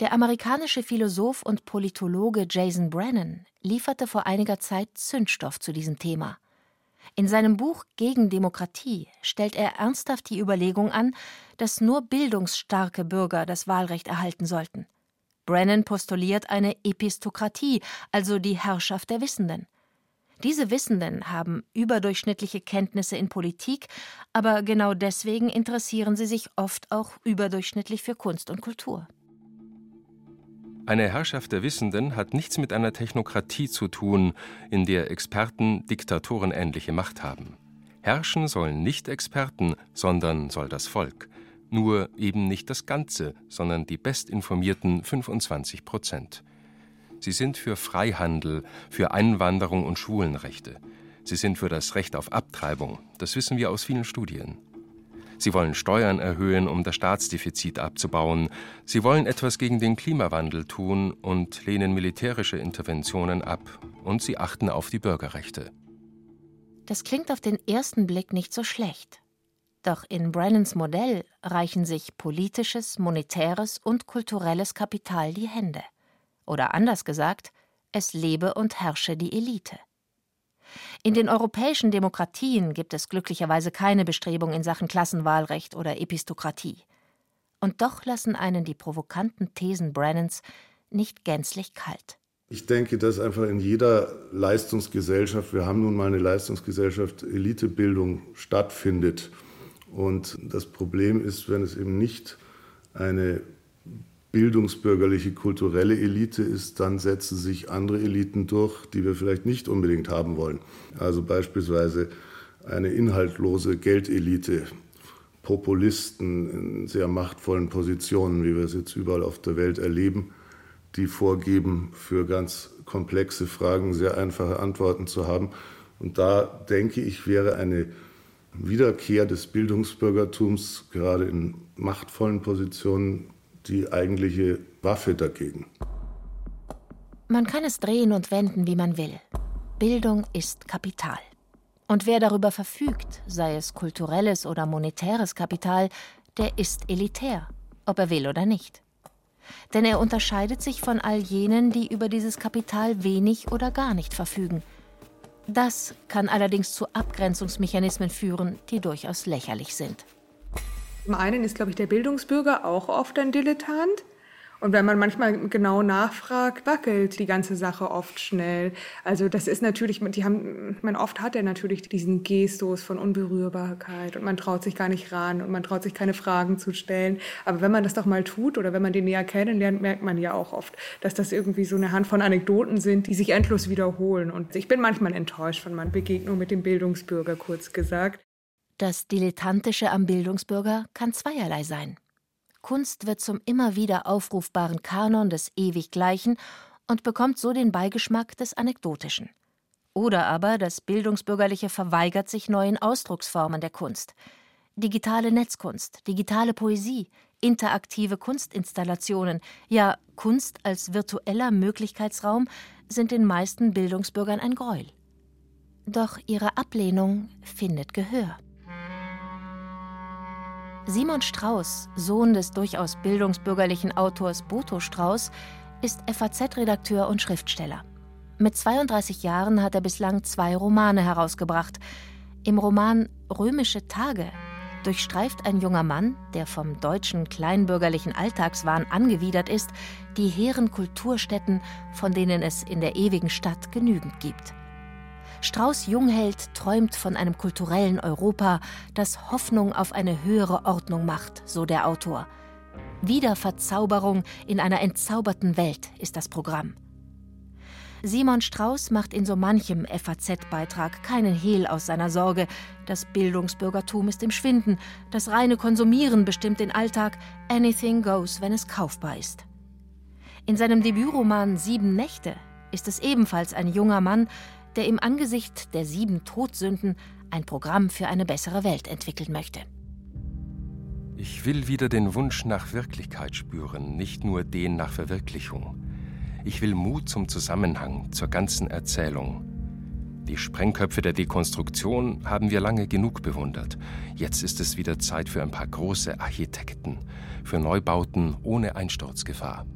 Der amerikanische Philosoph und Politologe Jason Brennan lieferte vor einiger Zeit Zündstoff zu diesem Thema. In seinem Buch Gegen Demokratie stellt er ernsthaft die Überlegung an, dass nur bildungsstarke Bürger das Wahlrecht erhalten sollten. Brennan postuliert eine Epistokratie, also die Herrschaft der Wissenden. Diese Wissenden haben überdurchschnittliche Kenntnisse in Politik, aber genau deswegen interessieren sie sich oft auch überdurchschnittlich für Kunst und Kultur. Eine Herrschaft der Wissenden hat nichts mit einer Technokratie zu tun, in der Experten diktatorenähnliche Macht haben. Herrschen sollen nicht Experten, sondern soll das Volk. Nur eben nicht das Ganze, sondern die bestinformierten 25 Prozent. Sie sind für Freihandel, für Einwanderung und Schwulenrechte. Sie sind für das Recht auf Abtreibung. Das wissen wir aus vielen Studien. Sie wollen Steuern erhöhen, um das Staatsdefizit abzubauen. Sie wollen etwas gegen den Klimawandel tun und lehnen militärische Interventionen ab. Und sie achten auf die Bürgerrechte. Das klingt auf den ersten Blick nicht so schlecht. Doch in Brennans Modell reichen sich politisches, monetäres und kulturelles Kapital die Hände. Oder anders gesagt, es lebe und herrsche die Elite. In den europäischen Demokratien gibt es glücklicherweise keine Bestrebung in Sachen Klassenwahlrecht oder Epistokratie. Und doch lassen einen die provokanten Thesen Brennans nicht gänzlich kalt. Ich denke, dass einfach in jeder Leistungsgesellschaft, wir haben nun mal eine Leistungsgesellschaft, Elitebildung stattfindet. Und das Problem ist, wenn es eben nicht eine bildungsbürgerliche kulturelle Elite ist, dann setzen sich andere Eliten durch, die wir vielleicht nicht unbedingt haben wollen. Also beispielsweise eine inhaltlose Geldelite, Populisten in sehr machtvollen Positionen, wie wir es jetzt überall auf der Welt erleben, die vorgeben, für ganz komplexe Fragen sehr einfache Antworten zu haben. Und da denke ich, wäre eine Wiederkehr des Bildungsbürgertums, gerade in machtvollen Positionen, die eigentliche Waffe dagegen. Man kann es drehen und wenden, wie man will. Bildung ist Kapital. Und wer darüber verfügt, sei es kulturelles oder monetäres Kapital, der ist elitär, ob er will oder nicht. Denn er unterscheidet sich von all jenen, die über dieses Kapital wenig oder gar nicht verfügen – das kann allerdings zu Abgrenzungsmechanismen führen, die durchaus lächerlich sind. Zum einen ist, glaube ich, der Bildungsbürger auch oft ein Dilettant Und wenn man manchmal genau nachfragt, wackelt die ganze Sache oft schnell. Also das ist natürlich, die haben, man oft hat er natürlich diesen Gestus von Unberührbarkeit und man traut sich gar nicht ran und man traut sich keine Fragen zu stellen. Aber wenn man das doch mal tut oder wenn man den näher kennenlernt, merkt man ja auch oft, dass das irgendwie so eine Hand von Anekdoten sind, die sich endlos wiederholen. Und ich bin manchmal enttäuscht von meinen Begegnungen mit dem Bildungsbürger, kurz gesagt. Das Dilettantische am Bildungsbürger kann zweierlei sein. Kunst wird zum immer wieder aufrufbaren Kanon des ewig Gleichen und bekommt so den Beigeschmack des Anekdotischen. Oder aber das Bildungsbürgerliche verweigert sich neuen Ausdrucksformen der Kunst. Digitale Netzkunst, digitale Poesie, interaktive Kunstinstallationen, ja Kunst als virtueller Möglichkeitsraum sind den meisten Bildungsbürgern ein Gräuel. Doch ihre Ablehnung findet Gehör. Simon Strauß, Sohn des durchaus bildungsbürgerlichen Autors Boto Strauß, ist FAZ-Redakteur und Schriftsteller. Mit 32 Jahren hat er bislang zwei Romane herausgebracht. Im Roman Römische Tage durchstreift ein junger Mann, der vom deutschen kleinbürgerlichen Alltagswahn angewidert ist, die hehren Kulturstätten, von denen es in der ewigen Stadt genügend gibt. Strauß Jungheld träumt von einem kulturellen Europa, das Hoffnung auf eine höhere Ordnung macht, so der Autor. Wiederverzauberung in einer entzauberten Welt ist das Programm. Simon Strauß macht in so manchem FAZ-Beitrag keinen Hehl aus seiner Sorge. Das Bildungsbürgertum ist im Schwinden, das reine Konsumieren bestimmt den Alltag, anything goes, wenn es kaufbar ist. In seinem Debütroman Sieben Nächte ist es ebenfalls ein junger Mann, der im Angesicht der sieben Todsünden ein Programm für eine bessere Welt entwickeln möchte. Ich will wieder den Wunsch nach Wirklichkeit spüren, nicht nur den nach Verwirklichung. Ich will Mut zum Zusammenhang, zur ganzen Erzählung. Die Sprengköpfe der Dekonstruktion haben wir lange genug bewundert. Jetzt ist es wieder Zeit für ein paar große Architekten, für Neubauten ohne Einsturzgefahr.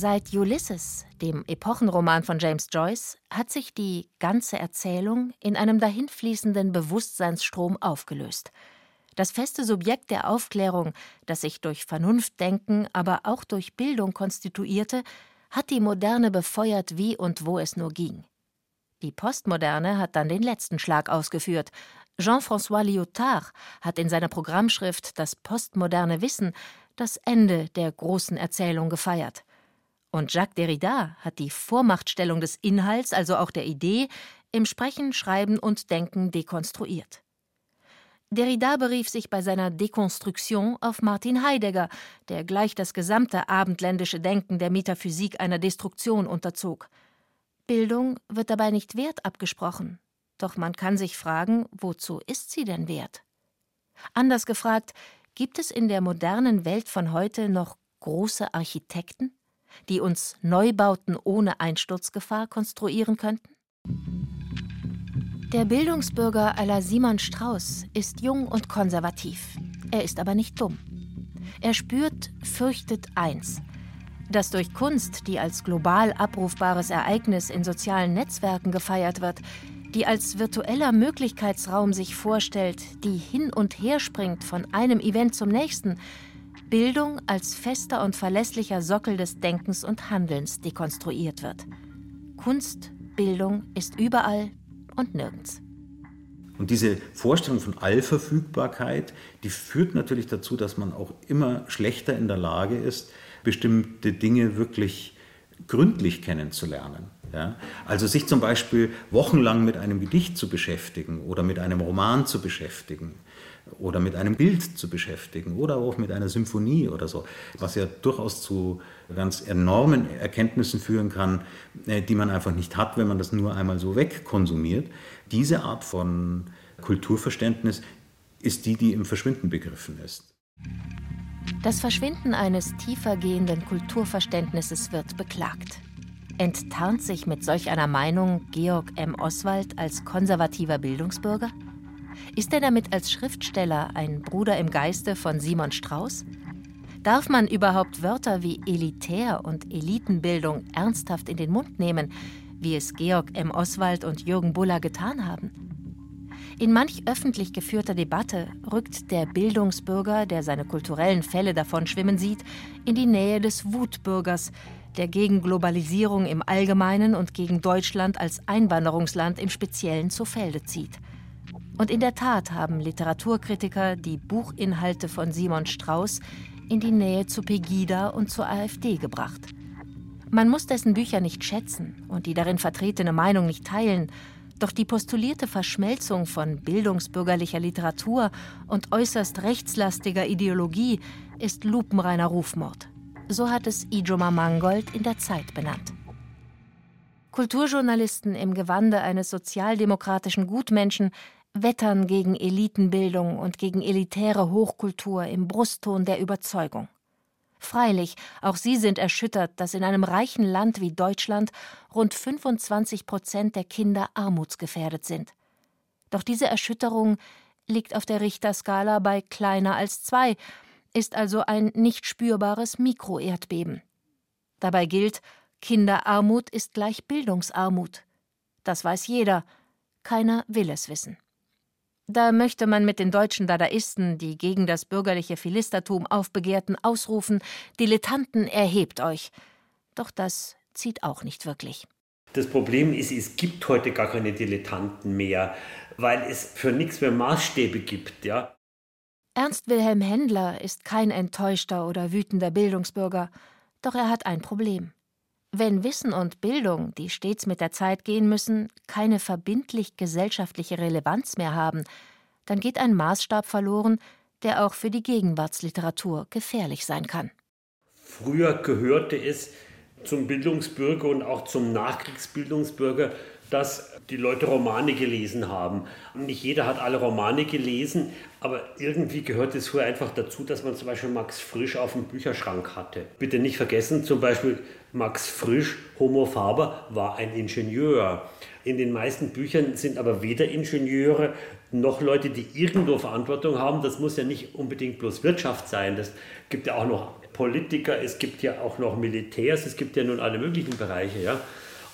Seit Ulysses, dem Epochenroman von James Joyce, hat sich die ganze Erzählung in einem dahinfließenden Bewusstseinsstrom aufgelöst. Das feste Subjekt der Aufklärung, das sich durch Vernunftdenken, aber auch durch Bildung konstituierte, hat die Moderne befeuert, wie und wo es nur ging. Die Postmoderne hat dann den letzten Schlag ausgeführt. Jean-François Lyotard hat in seiner Programmschrift Das postmoderne Wissen das Ende der großen Erzählung gefeiert. Und Jacques Derrida hat die Vormachtstellung des Inhalts, also auch der Idee, im Sprechen, Schreiben und Denken dekonstruiert. Derrida berief sich bei seiner Dekonstruktion auf Martin Heidegger, der gleich das gesamte abendländische Denken der Metaphysik einer Destruktion unterzog. Bildung wird dabei nicht wert abgesprochen, doch man kann sich fragen, wozu ist sie denn wert? Anders gefragt, gibt es in der modernen Welt von heute noch große Architekten? Die uns Neubauten ohne Einsturzgefahr konstruieren könnten? Der Bildungsbürger la Simon Strauß ist jung und konservativ. Er ist aber nicht dumm. Er spürt, fürchtet eins. Dass durch Kunst, die als global abrufbares Ereignis in sozialen Netzwerken gefeiert wird, die als virtueller Möglichkeitsraum sich vorstellt, die hin und her springt von einem Event zum nächsten, Bildung als fester und verlässlicher Sockel des Denkens und Handelns dekonstruiert wird. Kunst, Bildung ist überall und nirgends. Und diese Vorstellung von Allverfügbarkeit, die führt natürlich dazu, dass man auch immer schlechter in der Lage ist, bestimmte Dinge wirklich gründlich kennenzulernen. Ja? Also sich zum Beispiel wochenlang mit einem Gedicht zu beschäftigen oder mit einem Roman zu beschäftigen oder mit einem Bild zu beschäftigen oder auch mit einer Symphonie oder so, was ja durchaus zu ganz enormen Erkenntnissen führen kann, äh, die man einfach nicht hat, wenn man das nur einmal so wegkonsumiert. Diese Art von Kulturverständnis ist die, die im Verschwinden begriffen ist. Das Verschwinden eines tiefer gehenden Kulturverständnisses wird beklagt. Enttarnt sich mit solch einer Meinung Georg M. Oswald als konservativer Bildungsbürger? Ist er damit als Schriftsteller ein Bruder im Geiste von Simon Strauß? Darf man überhaupt Wörter wie elitär und Elitenbildung ernsthaft in den Mund nehmen, wie es Georg M. Oswald und Jürgen Buller getan haben? In manch öffentlich geführter Debatte rückt der Bildungsbürger, der seine kulturellen Fälle davon schwimmen sieht, in die Nähe des Wutbürgers, der gegen Globalisierung im Allgemeinen und gegen Deutschland als Einwanderungsland im Speziellen zu Felde zieht. Und in der Tat haben Literaturkritiker die Buchinhalte von Simon Strauß in die Nähe zu Pegida und zur AfD gebracht. Man muss dessen Bücher nicht schätzen und die darin vertretene Meinung nicht teilen, doch die postulierte Verschmelzung von bildungsbürgerlicher Literatur und äußerst rechtslastiger Ideologie ist lupenreiner Rufmord. So hat es Ijoma Mangold in der Zeit benannt. Kulturjournalisten im Gewande eines sozialdemokratischen Gutmenschen wettern gegen Elitenbildung und gegen elitäre Hochkultur im Brustton der Überzeugung. Freilich, auch sie sind erschüttert, dass in einem reichen Land wie Deutschland rund 25 Prozent der Kinder armutsgefährdet sind. Doch diese Erschütterung liegt auf der Richterskala bei kleiner als zwei, ist also ein nicht spürbares Mikroerdbeben. Dabei gilt, Kinderarmut ist gleich Bildungsarmut. Das weiß jeder, keiner will es wissen. Da möchte man mit den deutschen Dadaisten, die gegen das bürgerliche Philistertum aufbegehrten, ausrufen: Dilettanten, erhebt euch. Doch das zieht auch nicht wirklich. Das Problem ist, es gibt heute gar keine Dilettanten mehr, weil es für nichts mehr Maßstäbe gibt, ja. Ernst Wilhelm Händler ist kein enttäuschter oder wütender Bildungsbürger, doch er hat ein Problem. Wenn Wissen und Bildung, die stets mit der Zeit gehen müssen, keine verbindlich gesellschaftliche Relevanz mehr haben, dann geht ein Maßstab verloren, der auch für die Gegenwartsliteratur gefährlich sein kann. Früher gehörte es zum Bildungsbürger und auch zum Nachkriegsbildungsbürger, dass die Leute Romane gelesen haben. Nicht jeder hat alle Romane gelesen, aber irgendwie gehört es früher einfach dazu, dass man zum Beispiel Max Frisch auf dem Bücherschrank hatte. Bitte nicht vergessen, zum Beispiel Max Frisch, Homo Faber, war ein Ingenieur. In den meisten Büchern sind aber weder Ingenieure noch Leute, die irgendwo Verantwortung haben. Das muss ja nicht unbedingt bloß Wirtschaft sein. Das gibt ja auch noch Politiker, es gibt ja auch noch Militärs, es gibt ja nun alle möglichen Bereiche. Ja?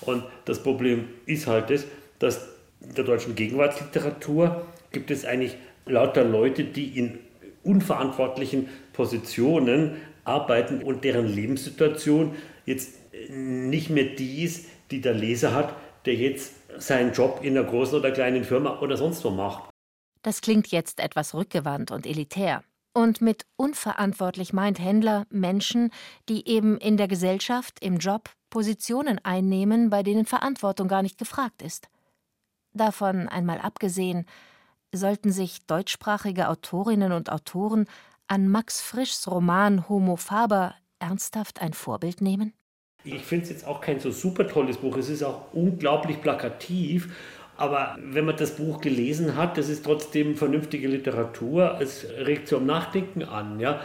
Und das Problem ist halt das, dass in der deutschen Gegenwartsliteratur gibt es eigentlich lauter Leute, die in unverantwortlichen Positionen arbeiten und deren Lebenssituation jetzt nicht mehr die ist, die der Leser hat, der jetzt seinen Job in einer großen oder kleinen Firma oder sonst wo macht. Das klingt jetzt etwas rückgewandt und elitär. Und mit unverantwortlich meint Händler Menschen, die eben in der Gesellschaft, im Job Positionen einnehmen, bei denen Verantwortung gar nicht gefragt ist. Davon einmal abgesehen, sollten sich deutschsprachige Autorinnen und Autoren an Max Frischs Roman Homo Faber ernsthaft ein Vorbild nehmen? Ich finde es jetzt auch kein so super tolles Buch. Es ist auch unglaublich plakativ. Aber wenn man das Buch gelesen hat, das ist trotzdem vernünftige Literatur. Es regt zum Nachdenken an. Ja?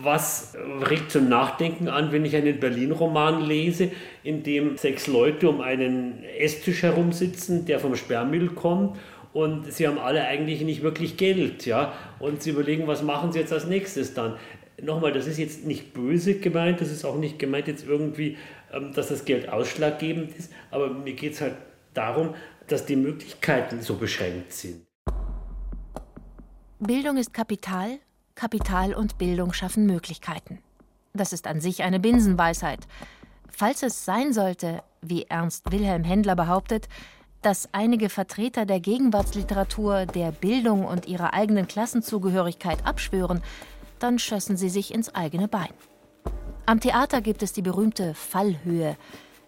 Was regt zum Nachdenken an, wenn ich einen Berlin-Roman lese, in dem sechs Leute um einen Esstisch herumsitzen, der vom Sperrmüll kommt und sie haben alle eigentlich nicht wirklich Geld, ja, und sie überlegen, was machen sie jetzt als nächstes dann nochmal, das ist jetzt nicht böse gemeint, das ist auch nicht gemeint jetzt irgendwie, ähm, dass das Geld ausschlaggebend ist, aber mir geht es halt darum, dass die Möglichkeiten so beschränkt sind. Bildung ist Kapital, Kapital und Bildung schaffen Möglichkeiten. Das ist an sich eine Binsenweisheit. Falls es sein sollte, wie Ernst Wilhelm Händler behauptet, dass einige Vertreter der Gegenwartsliteratur der Bildung und ihrer eigenen Klassenzugehörigkeit abschwören, dann schössen sie sich ins eigene Bein. Am Theater gibt es die berühmte Fallhöhe.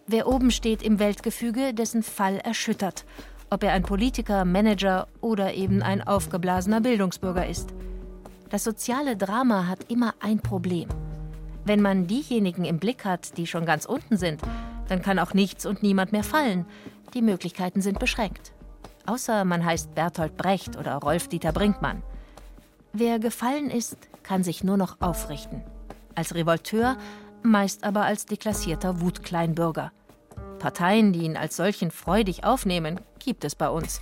Wer oben steht im Weltgefüge, dessen Fall erschüttert, ob er ein Politiker, Manager oder eben ein aufgeblasener Bildungsbürger ist. Das soziale Drama hat immer ein Problem. Wenn man diejenigen im Blick hat, die schon ganz unten sind, dann kann auch nichts und niemand mehr fallen. Die Möglichkeiten sind beschränkt. Außer man heißt Bertolt Brecht oder Rolf-Dieter Brinkmann. Wer gefallen ist, kann sich nur noch aufrichten. Als Revolteur, meist aber als deklassierter Wutkleinbürger. Parteien, die ihn als solchen freudig aufnehmen, gibt es bei uns.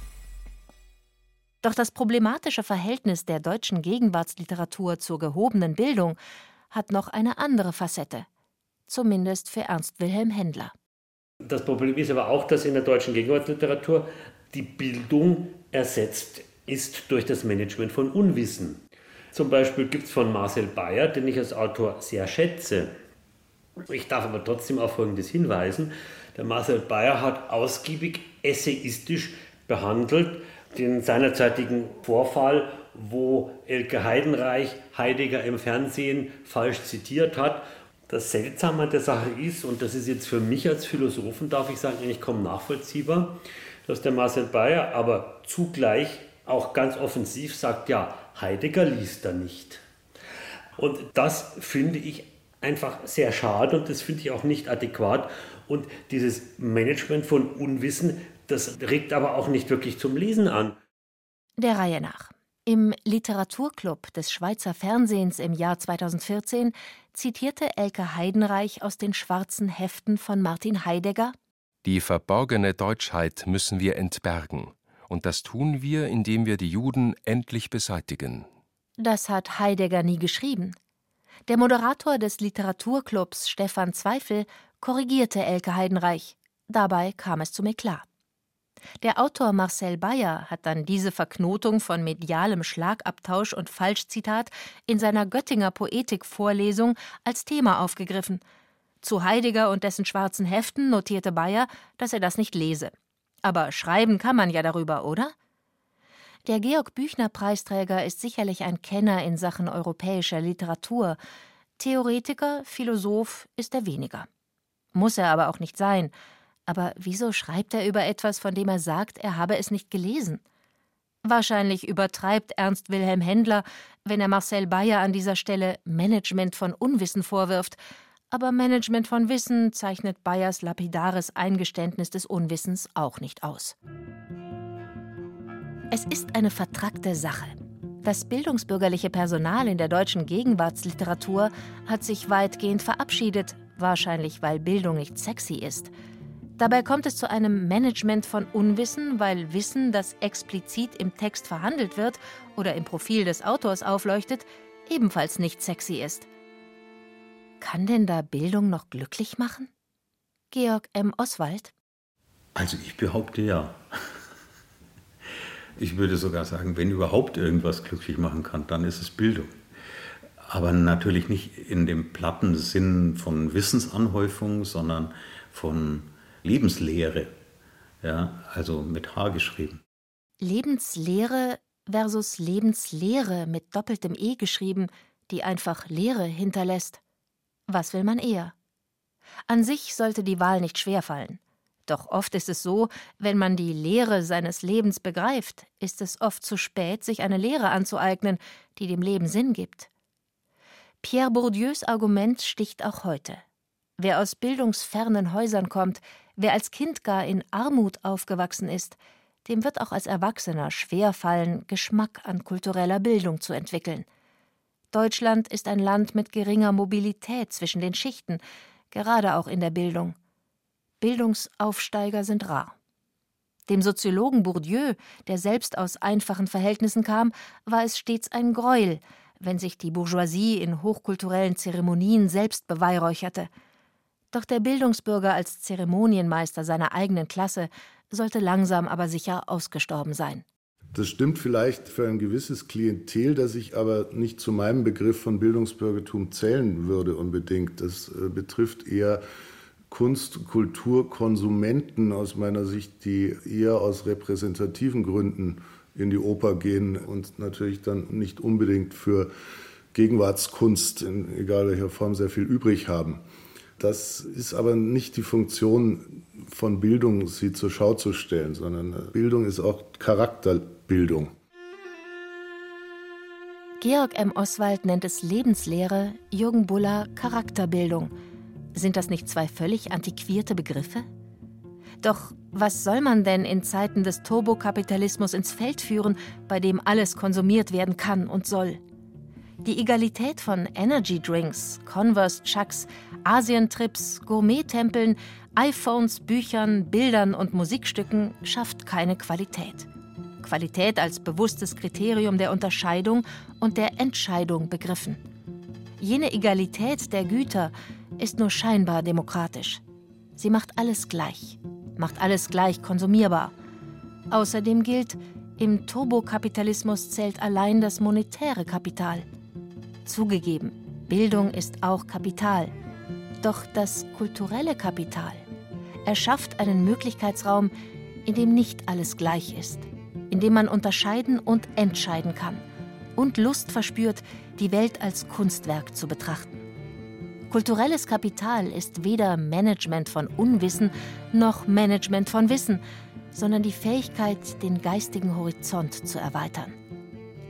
Doch das problematische Verhältnis der deutschen Gegenwartsliteratur zur gehobenen Bildung hat noch eine andere Facette, zumindest für Ernst Wilhelm Händler. Das Problem ist aber auch, dass in der deutschen Gegenwartsliteratur die Bildung ersetzt ist durch das Management von Unwissen. Zum Beispiel gibt es von Marcel Bayer, den ich als Autor sehr schätze. Ich darf aber trotzdem auf Folgendes hinweisen. Der Marcel Bayer hat ausgiebig essayistisch behandelt den seinerzeitigen Vorfall, wo Elke Heidenreich Heidegger im Fernsehen falsch zitiert hat. Das Seltsame an der Sache ist, und das ist jetzt für mich als Philosophen, darf ich sagen, eigentlich kaum nachvollziehbar, dass der Marcel Bayer aber zugleich auch ganz offensiv sagt, ja, Heidegger liest da nicht. Und das finde ich einfach sehr schade und das finde ich auch nicht adäquat. Und dieses Management von Unwissen, das regt aber auch nicht wirklich zum Lesen an. Der Reihe nach. Im Literaturclub des Schweizer Fernsehens im Jahr 2014 zitierte Elke Heidenreich aus den schwarzen Heften von Martin Heidegger Die verborgene Deutschheit müssen wir entbergen, und das tun wir, indem wir die Juden endlich beseitigen. Das hat Heidegger nie geschrieben. Der Moderator des Literaturclubs Stefan Zweifel korrigierte Elke Heidenreich. Dabei kam es zum Eklat. Der Autor Marcel Bayer hat dann diese Verknotung von medialem Schlagabtausch und Falschzitat in seiner Göttinger Poetikvorlesung als Thema aufgegriffen. Zu Heidegger und dessen schwarzen Heften notierte Bayer, dass er das nicht lese. Aber schreiben kann man ja darüber, oder? Der Georg Büchner Preisträger ist sicherlich ein Kenner in Sachen europäischer Literatur. Theoretiker, Philosoph ist er weniger. Muss er aber auch nicht sein. Aber wieso schreibt er über etwas, von dem er sagt, er habe es nicht gelesen? Wahrscheinlich übertreibt Ernst Wilhelm Händler, wenn er Marcel Bayer an dieser Stelle Management von Unwissen vorwirft. Aber Management von Wissen zeichnet Bayers lapidares Eingeständnis des Unwissens auch nicht aus. Es ist eine vertrackte Sache. Das bildungsbürgerliche Personal in der deutschen Gegenwartsliteratur hat sich weitgehend verabschiedet, wahrscheinlich weil Bildung nicht sexy ist. Dabei kommt es zu einem Management von Unwissen, weil Wissen, das explizit im Text verhandelt wird oder im Profil des Autors aufleuchtet, ebenfalls nicht sexy ist. Kann denn da Bildung noch glücklich machen? Georg M. Oswald? Also ich behaupte ja. [laughs] Ich würde sogar sagen, wenn überhaupt irgendwas glücklich machen kann, dann ist es Bildung. Aber natürlich nicht in dem platten Sinn von Wissensanhäufung, sondern von Lebenslehre. Ja, also mit H geschrieben. Lebenslehre versus Lebenslehre mit doppeltem E geschrieben, die einfach Lehre hinterlässt. Was will man eher? An sich sollte die Wahl nicht schwerfallen. Doch oft ist es so, wenn man die Lehre seines Lebens begreift, ist es oft zu spät, sich eine Lehre anzueignen, die dem Leben Sinn gibt. Pierre Bourdieus Argument sticht auch heute. Wer aus bildungsfernen Häusern kommt, wer als Kind gar in Armut aufgewachsen ist, dem wird auch als Erwachsener schwer fallen, Geschmack an kultureller Bildung zu entwickeln. Deutschland ist ein Land mit geringer Mobilität zwischen den Schichten, gerade auch in der Bildung. Bildungsaufsteiger sind rar. Dem Soziologen Bourdieu, der selbst aus einfachen Verhältnissen kam, war es stets ein Greuel, wenn sich die Bourgeoisie in hochkulturellen Zeremonien selbst beweihräucherte. Doch der Bildungsbürger als Zeremonienmeister seiner eigenen Klasse sollte langsam aber sicher ausgestorben sein. Das stimmt vielleicht für ein gewisses Klientel, das ich aber nicht zu meinem Begriff von Bildungsbürgertum zählen würde unbedingt. Das äh, betrifft eher Kunst, Kultur, Konsumenten aus meiner Sicht, die eher aus repräsentativen Gründen in die Oper gehen und natürlich dann nicht unbedingt für Gegenwartskunst in egal welcher Form sehr viel übrig haben. Das ist aber nicht die Funktion von Bildung, sie zur Schau zu stellen, sondern Bildung ist auch Charakterbildung. Georg M. Oswald nennt es Lebenslehre, Jürgen Buller Charakterbildung – sind das nicht zwei völlig antiquierte Begriffe? Doch was soll man denn in Zeiten des Turbokapitalismus ins Feld führen, bei dem alles konsumiert werden kann und soll? Die Egalität von Energy Drinks, Converse Chucks, Asientrips, Gourmet-Tempeln, iPhones, Büchern, Bildern und Musikstücken schafft keine Qualität. Qualität als bewusstes Kriterium der Unterscheidung und der Entscheidung begriffen. Jene Egalität der Güter, ist nur scheinbar demokratisch. Sie macht alles gleich, macht alles gleich konsumierbar. Außerdem gilt, Im Turbokapitalismus zählt allein das monetäre Kapital. Zugegeben, Bildung ist auch Kapital. Doch das kulturelle Kapital erschafft einen Möglichkeitsraum, in dem nicht alles gleich ist, in dem man unterscheiden und entscheiden kann und Lust verspürt, die Welt als Kunstwerk zu betrachten. Kulturelles Kapital ist weder Management von Unwissen noch Management von Wissen, sondern die Fähigkeit, den geistigen Horizont zu erweitern.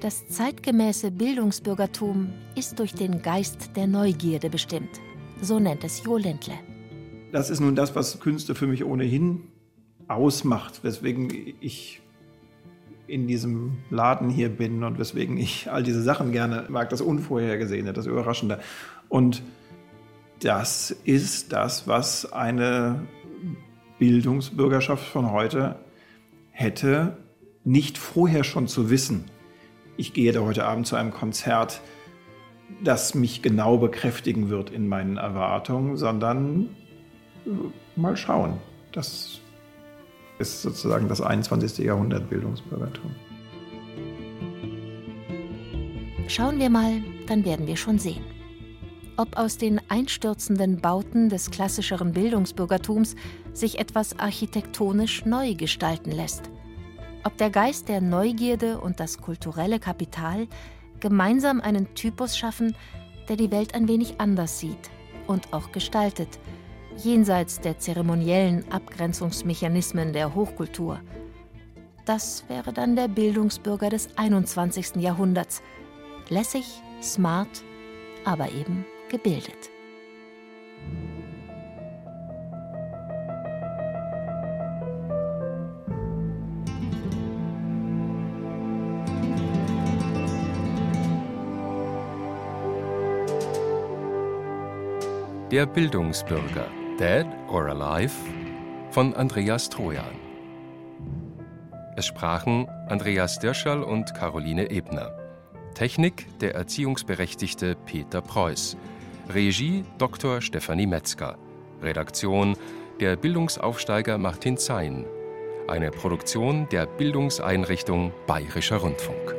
Das zeitgemäße Bildungsbürgertum ist durch den Geist der Neugierde bestimmt. So nennt es Jo Lindle. Das ist nun das, was Künste für mich ohnehin ausmacht, weswegen ich in diesem Laden hier bin und weswegen ich all diese Sachen gerne mag, das Unvorhergesehene, das Überraschende. Und das ist das, was eine Bildungsbürgerschaft von heute hätte, nicht vorher schon zu wissen. Ich gehe da heute Abend zu einem Konzert, das mich genau bekräftigen wird in meinen Erwartungen, sondern mal schauen. Das ist sozusagen das 21. Jahrhundert Bildungsbürgertum. Schauen wir mal, dann werden wir schon sehen. Ob aus den einstürzenden Bauten des klassischeren Bildungsbürgertums sich etwas architektonisch neu gestalten lässt. Ob der Geist der Neugierde und das kulturelle Kapital gemeinsam einen Typus schaffen, der die Welt ein wenig anders sieht und auch gestaltet – jenseits der zeremoniellen Abgrenzungsmechanismen der Hochkultur. Das wäre dann der Bildungsbürger des 21. Jahrhunderts. Lässig, smart, aber eben gebildet. Der Bildungsbürger Dead or Alive von Andreas Trojan. Es sprachen Andreas Dirschall und Caroline Ebner. Technik der Erziehungsberechtigte Peter Preuß. Regie Dr. Stefanie Metzger. Redaktion der Bildungsaufsteiger Martin Zein. Eine Produktion der Bildungseinrichtung Bayerischer Rundfunk.